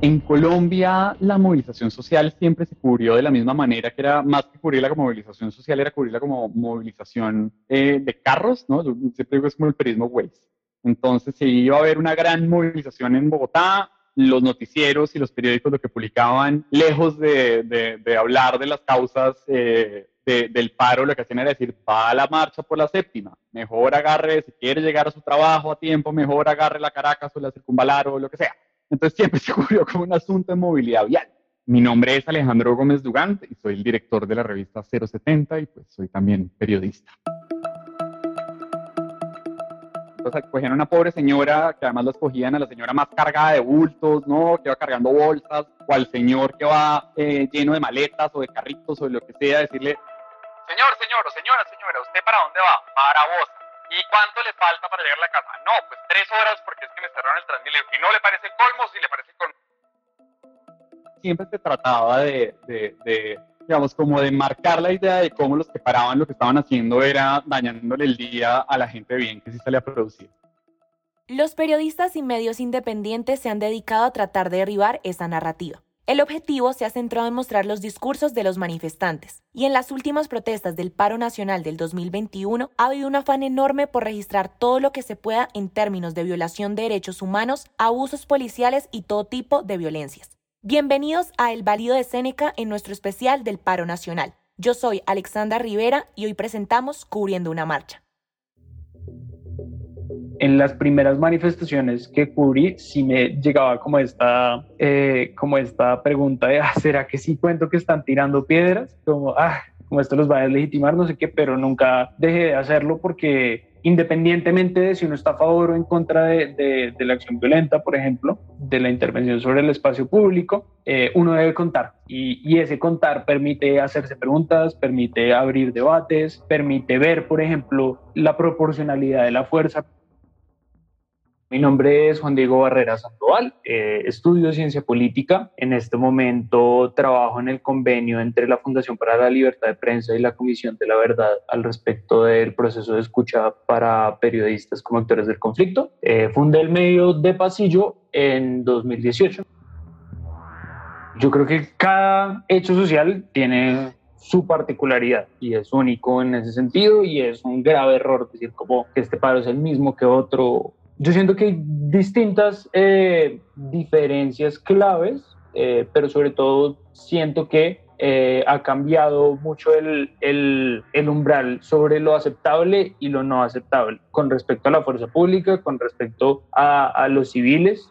En Colombia la movilización social siempre se cubrió de la misma manera, que era más que cubrirla como movilización social, era cubrirla como movilización eh, de carros, ¿no? Yo siempre digo es como el periodismo Waze. Entonces, si iba a haber una gran movilización en Bogotá, los noticieros y los periódicos lo que publicaban, lejos de, hablar de las causas eh, del paro, lo que hacían era decir, va a la marcha por la séptima, mejor agarre, si quiere llegar a su trabajo a tiempo, mejor agarre la Caracas o la Circunvalar o lo que sea. Entonces siempre se cubrió como un asunto de movilidad vial. Mi nombre es Alejandro Gómez Dugant y soy el director de la revista 070 y pues soy también periodista. Entonces cogían a una pobre señora, que además la escogían a la señora más cargada de bultos, ¿no? Que va cargando bolsas, o al señor que va eh, lleno de maletas o de carritos o de lo que sea, decirle, señor, señor señora, señora, ¿usted para dónde va? Para vos. ¿Y cuánto le falta para llegar a la casa? No, pues tres horas porque es que me cerraron el Transmilenio. Y no le parece colmo, si le parece colmo. Siempre se trataba de, de, digamos, como de marcar la idea de cómo los que paraban lo que estaban haciendo era dañándole el día a la gente bien que sí salía a producir. Los periodistas y medios independientes se han dedicado a tratar de derribar esa narrativa. El objetivo se ha centrado en mostrar los discursos de los manifestantes, y en las últimas protestas del paro nacional del 2021 ha habido un afán enorme por registrar todo lo que se pueda en términos de violación de derechos humanos, abusos policiales y todo tipo de violencias. Bienvenidos a El Válido de Séneca en nuestro especial del paro nacional. Yo soy Alexandra Rivera y hoy presentamos Cubriendo una marcha en las primeras manifestaciones que cubrí, sí me llegaba como esta, eh, como esta pregunta de, ah, ¿será que sí cuento que están tirando piedras? Como, ah, como esto los va a deslegitimar, no sé qué, pero nunca dejé de hacerlo porque independientemente de si uno está a favor o en contra de, de, la acción violenta, por ejemplo, de la intervención sobre el espacio público, eh, uno debe contar. Y, y, ese contar permite hacerse preguntas, permite abrir debates, permite ver, por ejemplo, la proporcionalidad de la fuerza mi nombre es Juan Diego Barrera Sandoval, eh, estudio ciencia política. En este momento trabajo en el convenio entre la Fundación para la Libertad de Prensa y la Comisión de la Verdad al respecto del proceso de escucha para periodistas como actores del conflicto. Eh, fundé el medio de Pasillo en 2018. Yo creo que cada hecho social tiene su particularidad y es único en ese sentido y es un grave error decir como que este paro es el mismo que otro yo siento que hay distintas eh, diferencias claves, eh, pero sobre todo siento que eh, ha cambiado mucho el, el, umbral sobre lo aceptable y lo no aceptable con respecto a la fuerza pública, con respecto a los civiles.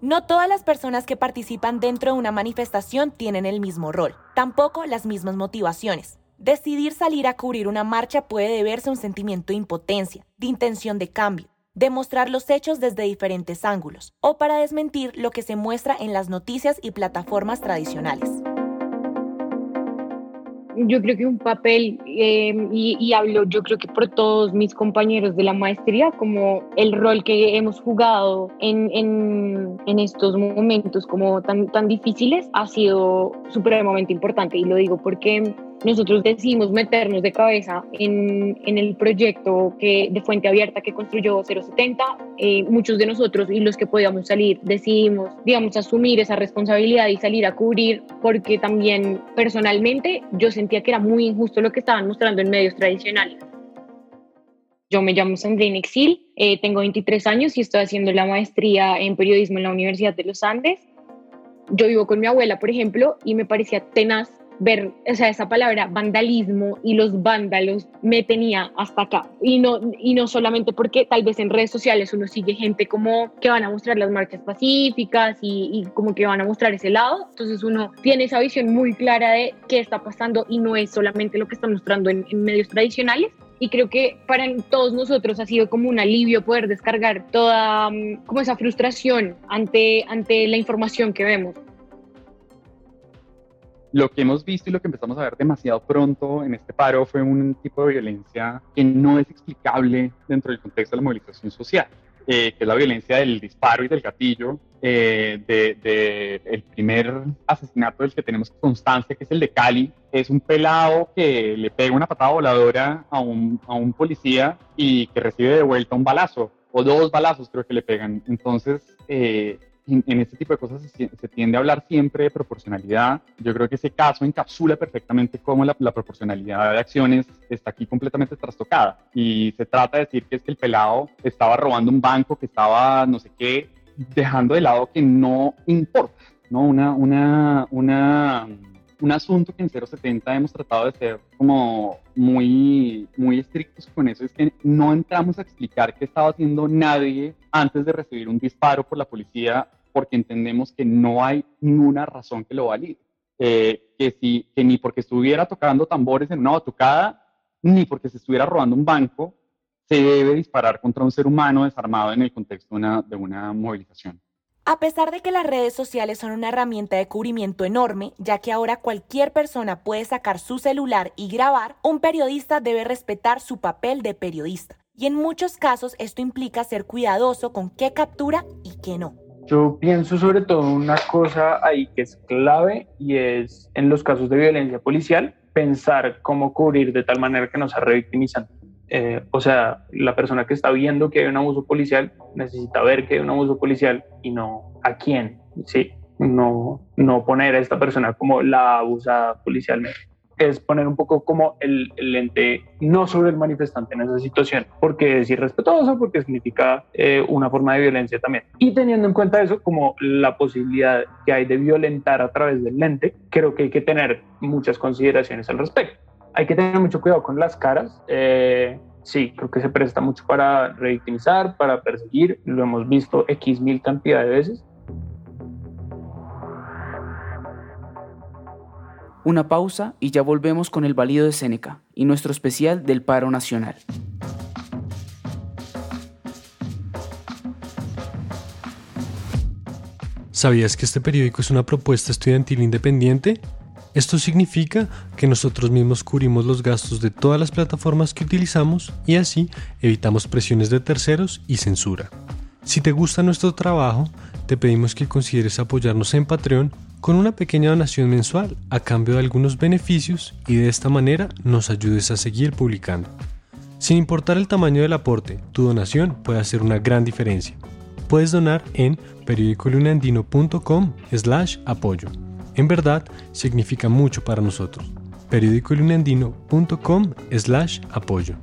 No todas las personas que participan dentro de una manifestación tienen el mismo rol, tampoco las mismas motivaciones. Decidir salir a cubrir una marcha puede deberse a un sentimiento de impotencia, de intención de cambio, de mostrar los hechos desde diferentes ángulos, o para desmentir lo que se muestra en las noticias y plataformas tradicionales. Yo creo que un papel, em, y, hablo yo creo que por todos mis compañeros de la maestría, como el rol que hemos jugado en, en, estos momentos como tan, tan difíciles, ha sido supremamente importante. Y lo digo porque nosotros decidimos meternos de cabeza en, en, el proyecto que, de Fuente Abierta que construyó 070. Eh, muchos de nosotros y los que podíamos salir decidimos, digamos, asumir esa responsabilidad y salir a cubrir porque también personalmente yo sentía que era muy injusto lo que estaban mostrando en medios tradicionales. Yo me llamo Sandrine Exil, eh, tengo 23 años y estoy haciendo la maestría en periodismo en la Universidad de los Andes. Yo vivo con mi abuela, por ejemplo, y me parecía tenaz ver, o sea, esa palabra vandalismo y los vándalos me tenía hasta acá. Y no, y no solamente porque tal vez en redes sociales uno sigue gente como que van a mostrar las marchas pacíficas y, como que van a mostrar ese lado. Entonces uno tiene esa visión muy clara de qué está pasando y no es solamente lo que están mostrando en, en medios tradicionales. Y creo que para todos nosotros ha sido como un alivio poder descargar toda mm, como esa frustración ante, ante la información que vemos lo que hemos visto y lo que empezamos a ver demasiado pronto en este paro fue un tipo de violencia que no es explicable dentro del contexto de la movilización social, eh, que es la violencia del disparo y del gatillo, eh, de, el primer asesinato del que tenemos constancia, que es el de Cali, es un pelado que le pega una patada voladora a un, a un policía y que recibe de vuelta un balazo, o dos balazos creo que le pegan. Entonces, eh, en, este tipo de cosas se, tiende a hablar siempre de proporcionalidad. Yo creo que ese caso encapsula perfectamente cómo la, proporcionalidad de acciones está aquí completamente trastocada. Y se trata de decir que es que el pelado estaba robando un banco, que estaba no sé qué, dejando de lado que no importa, ¿no? Una, una, una un asunto que en 070 hemos tratado de ser como muy, muy estrictos con eso, es que no entramos a explicar qué estaba haciendo nadie antes de recibir un disparo por la policía, porque entendemos que no hay ninguna razón que lo valide. Eh, que, si, que ni porque estuviera tocando tambores en una batucada, ni porque se estuviera robando un banco, se debe disparar contra un ser humano desarmado en el contexto de una, de una movilización. A pesar de que las redes sociales son una herramienta de cubrimiento enorme, ya que ahora cualquier persona puede sacar su celular y grabar, un periodista debe respetar su papel de periodista. Y en muchos casos esto implica ser cuidadoso con qué captura y qué no. Yo pienso sobre todo una cosa ahí que es clave y es en los casos de violencia policial, pensar cómo cubrir de tal manera que no sea revictimizante. Eh, o sea, la persona que está viendo que hay un abuso policial necesita ver que hay un abuso policial y no a quién, ¿sí? No, no poner a esta persona como la abusada policialmente. Es poner un poco como el, el ente no sobre el manifestante en esa situación, porque es irrespetuoso, porque significa eh, una forma de violencia también. Y teniendo en cuenta eso, como la posibilidad que hay de violentar a través del lente, creo que hay que tener muchas consideraciones al respecto hay que tener mucho cuidado con las caras. Eh, sí, creo que se presta mucho para revictimizar, para perseguir. Lo hemos visto X mil cantidad de veces. Una pausa y ya volvemos con el valido de Séneca y nuestro especial del paro nacional. ¿Sabías que este periódico es una propuesta estudiantil independiente? Esto significa que nosotros mismos cubrimos los gastos de todas las plataformas que utilizamos y así evitamos presiones de terceros y censura. Si te gusta nuestro trabajo, te pedimos que consideres apoyarnos en Patreon con una pequeña donación mensual a cambio de algunos beneficios y de esta manera nos ayudes a seguir publicando. Sin importar el tamaño del aporte, tu donación puede hacer una gran diferencia. Puedes donar en periodicolunandino.com slash apoyo. En verdad, significa mucho para nosotros. periódicoluniandino.com slash apoyo.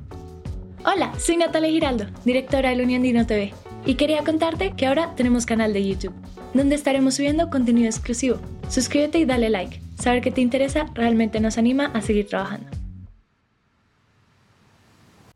Hola, soy Natalia Giraldo, directora de Uniandino TV, y quería contarte que ahora tenemos canal de YouTube, donde estaremos subiendo contenido exclusivo. Suscríbete y dale like. Saber que te interesa realmente nos anima a seguir trabajando.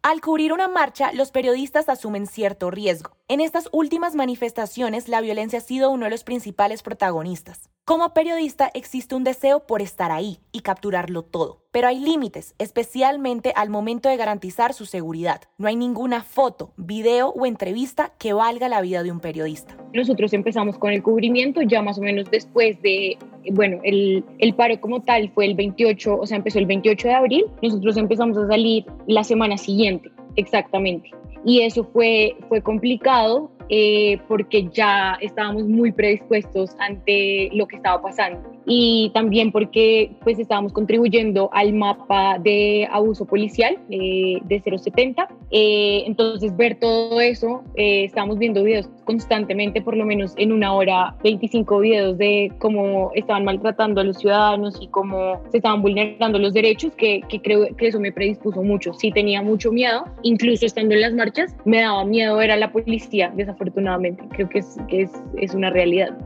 Al cubrir una marcha, los periodistas asumen cierto riesgo. En estas últimas manifestaciones, la violencia ha sido uno de los principales protagonistas. Como periodista existe un deseo por estar ahí y capturarlo todo, pero hay límites, especialmente al momento de garantizar su seguridad. No hay ninguna foto, video o entrevista que valga la vida de un periodista. Nosotros empezamos con el cubrimiento ya más o menos después de, bueno, el, paro como tal fue el 28, o sea, empezó el 28 de abril, nosotros empezamos a salir la semana siguiente, exactamente. Y eso fue, fue complicado eh, porque ya estábamos muy predispuestos ante lo que estaba pasando y también porque pues estábamos contribuyendo al mapa de abuso policial eh, de 070. Eh, entonces ver todo eso, eh, estábamos viendo videos constantemente, por lo menos en una hora, 25 videos de cómo estaban maltratando a los ciudadanos y cómo se estaban vulnerando los derechos, que, que creo que eso me predispuso mucho. Sí tenía mucho miedo, incluso estando en las marchas, me daba miedo ver a la policía, desafortunadamente. Creo que es, que es, es una realidad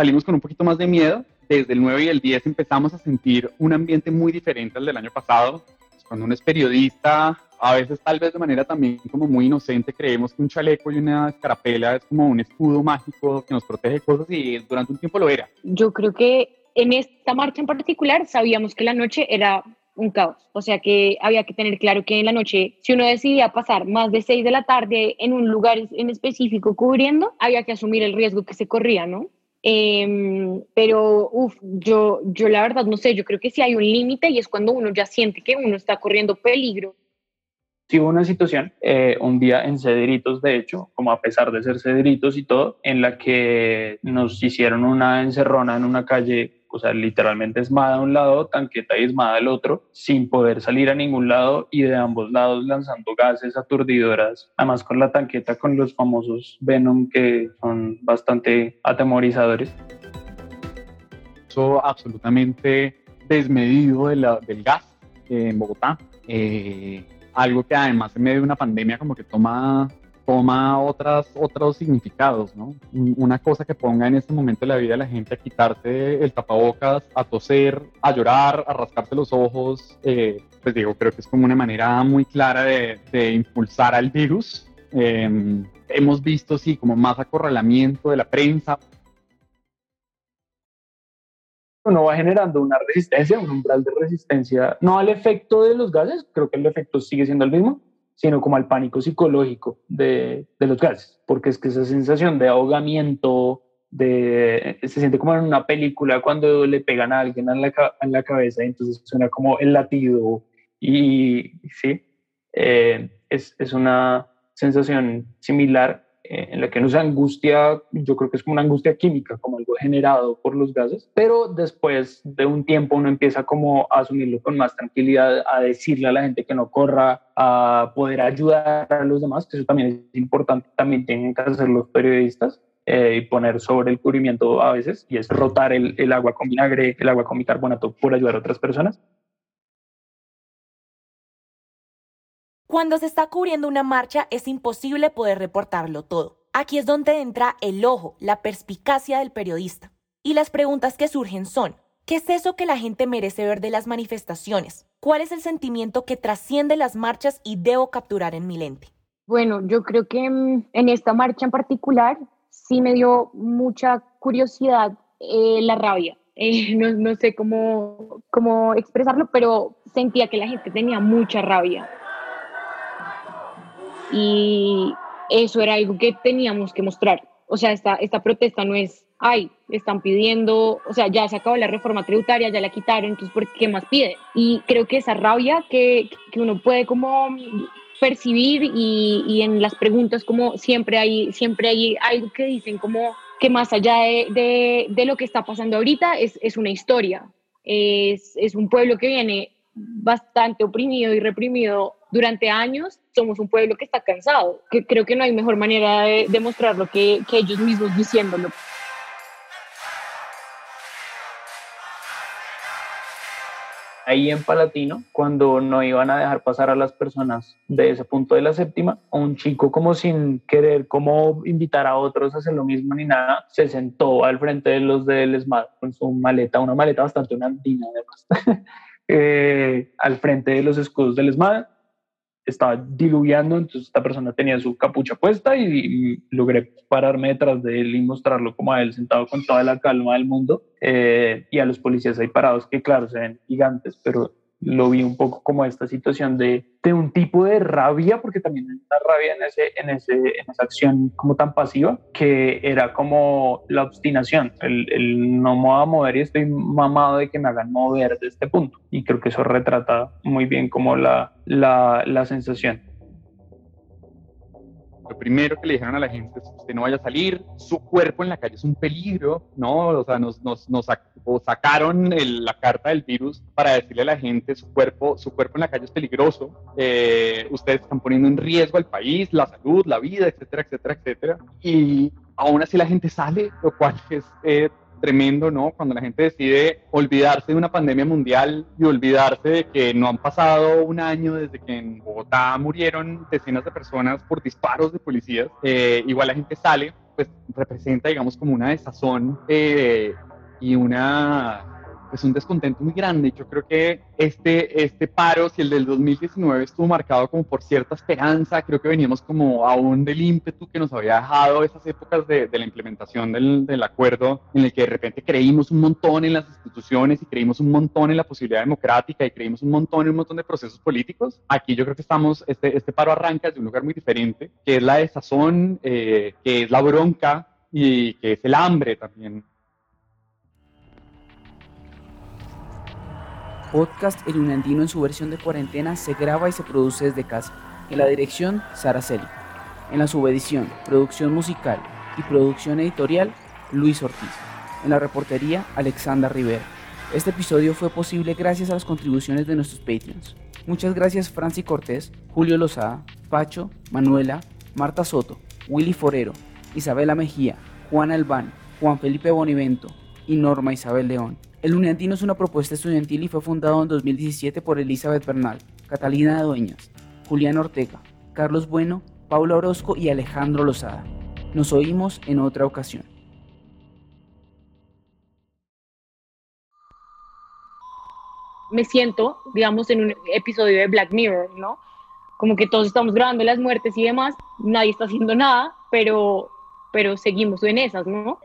salimos con un poquito más de miedo. Desde el 9 y el 10 empezamos a sentir un ambiente muy diferente al del año pasado. Cuando uno es periodista, a veces tal vez de manera también como muy inocente, creemos que un chaleco y una escarapela es como un escudo mágico que nos protege cosas y durante un tiempo lo era. Yo creo que en esta marcha en particular sabíamos que la noche era un caos. O sea que había que tener claro que en la noche, si uno decidía pasar más de 6 de la tarde en un lugar en específico cubriendo, había que asumir el riesgo que se corría, ¿no? Em, pero, uff, yo, yo la verdad no sé, yo creo que sí hay un límite y es cuando uno ya siente que uno está corriendo peligro. Sí hubo una situación, eh, un día en Cedritos, de hecho, como a pesar de ser Cedritos y todo, en la que nos hicieron una encerrona en una calle o sea, literalmente esmada a un lado, tanqueta y esmada al otro, sin poder salir a ningún lado y de ambos lados lanzando gases aturdidoras, además con la tanqueta con los famosos Venom que son bastante atemorizadores. Eso absolutamente desmedido del gas en Bogotá. Eh, algo que además en medio de una pandemia como que toma toma otras, otros significados, ¿no? Una cosa que ponga en este momento de la vida a la gente a quitarse el tapabocas, a toser, a llorar, a rascarse los ojos, eh, pues digo, creo que es como una manera muy clara de, de impulsar al virus. Em, hemos visto, sí, como más acorralamiento de la prensa. Uno va generando una resistencia, un umbral de resistencia, no al efecto de los gases, creo que el efecto sigue siendo el mismo, sino como al pánico psicológico de, de los gases, porque es que esa sensación de ahogamiento, se siente como en una película cuando le pegan a alguien en la, en la cabeza, entonces suena como el latido, y sí, eh, es, es una sensación similar en la que no se angustia, yo creo que es como una angustia química, como algo generado por los gases, pero después de un tiempo uno empieza como a asumirlo con más tranquilidad, a decirle a la gente que no corra, a poder ayudar a los demás, que eso también es importante, también tienen que hacer los periodistas, eh, y poner sobre el cubrimiento a veces, y es rotar el, el agua con vinagre, el agua con bicarbonato por ayudar a otras personas. Cuando se está cubriendo una marcha es imposible poder reportarlo todo. Aquí es donde entra el ojo, la perspicacia del periodista. Y las preguntas que surgen son, ¿qué es eso que la gente merece ver de las manifestaciones? ¿Cuál es el sentimiento que trasciende las marchas y debo capturar en mi lente? Bueno, yo creo que mm, en esta marcha en particular sí me dio mucha curiosidad eh, la rabia. Eh, no, no, sé cómo, cómo expresarlo, pero sentía que la gente tenía mucha rabia y eso era algo que teníamos que mostrar. O sea, esta, esta protesta no es, ay, están pidiendo, o sea, ya se acabó la reforma tributaria, ya la quitaron, entonces, ¿por qué más piden? Y creo que esa rabia que, que uno puede como percibir y, y, en las preguntas como siempre hay, siempre hay algo que dicen como que más allá de, de, de lo que está pasando ahorita es, es una historia, es, es un pueblo que viene bastante oprimido y reprimido durante años, somos un pueblo que está cansado, que creo que no hay mejor manera de demostrarlo que, que ellos mismos diciéndolo. ahí en Palatino, cuando no iban a dejar pasar a las personas de ese punto de la séptima, un chico como sin querer como invitar a otros a hacer lo mismo ni nada, se sentó al frente de los del ESMAD con su maleta, una maleta bastante andina además, eh, al frente de los escudos del ESMAD estaba diluviando, entonces esta persona tenía su capucha puesta y, logré pararme detrás de él y mostrarlo como a él sentado con toda la calma del mundo eh, y a los policías ahí parados que claro se ven gigantes, pero lo vi un poco como esta situación de, de un tipo de rabia, porque también hay una rabia en, ese, en, ese, en esa acción como tan pasiva, que era como la obstinación, el, el no me voy a mover y estoy mamado de que me hagan mover de este punto. Y creo que eso retrata muy bien como la, la, la sensación lo primero que le dijeron a la gente es usted no vaya a salir, su cuerpo en la calle es un peligro, ¿no? O sea, nos, nos, nos sacaron el, la carta del virus para decirle a la gente su cuerpo, su cuerpo en la calle es peligroso, eh, ustedes están poniendo en riesgo al país, la salud, la vida, etcétera, etcétera, etcétera. Y aún así la gente sale, lo cual es eh, tremendo, ¿no? Cuando la gente decide olvidarse de una pandemia mundial y olvidarse de que no han pasado un año desde que en Bogotá murieron decenas de personas por disparos de policías, eh, igual la gente sale, pues representa, digamos, como una desazón eh, y una pues un descontento muy grande. Yo creo que este, este paro, si el del 2019 estuvo marcado como por cierta esperanza, creo que veníamos como aún del ímpetu que nos había dejado esas épocas de, de la implementación del, del, acuerdo, en el que de repente creímos un montón en las instituciones y creímos un montón en la posibilidad democrática y creímos un montón en un montón de procesos políticos. Aquí yo creo que estamos, este, este paro arranca desde un lugar muy diferente, que es la desazón, eh, que es la bronca y que es el hambre también podcast El Unandino en su versión de cuarentena se graba y se produce desde casa. En la dirección, Sara Celi. En la subedición, producción musical y producción editorial, Luis Ortiz. En la reportería, Alexandra Rivera. Este episodio fue posible gracias a las contribuciones de nuestros Patreons. Muchas gracias Franci Cortés, Julio Lozada, Pacho, Manuela, Marta Soto, Willy Forero, Isabela Mejía, Juan Albán, Juan Felipe Bonivento y Norma Isabel León. El Uniantino es una propuesta estudiantil y fue fundado en 2017 por Elizabeth Bernal, Catalina Dueñas, Julián Ortega, Carlos Bueno, Paula Orozco y Alejandro Lozada. Nos oímos en otra ocasión. Me siento, digamos, en un episodio de Black Mirror, ¿no? Como que todos estamos grabando las muertes y demás, nadie está haciendo nada, pero, pero seguimos en esas, ¿no?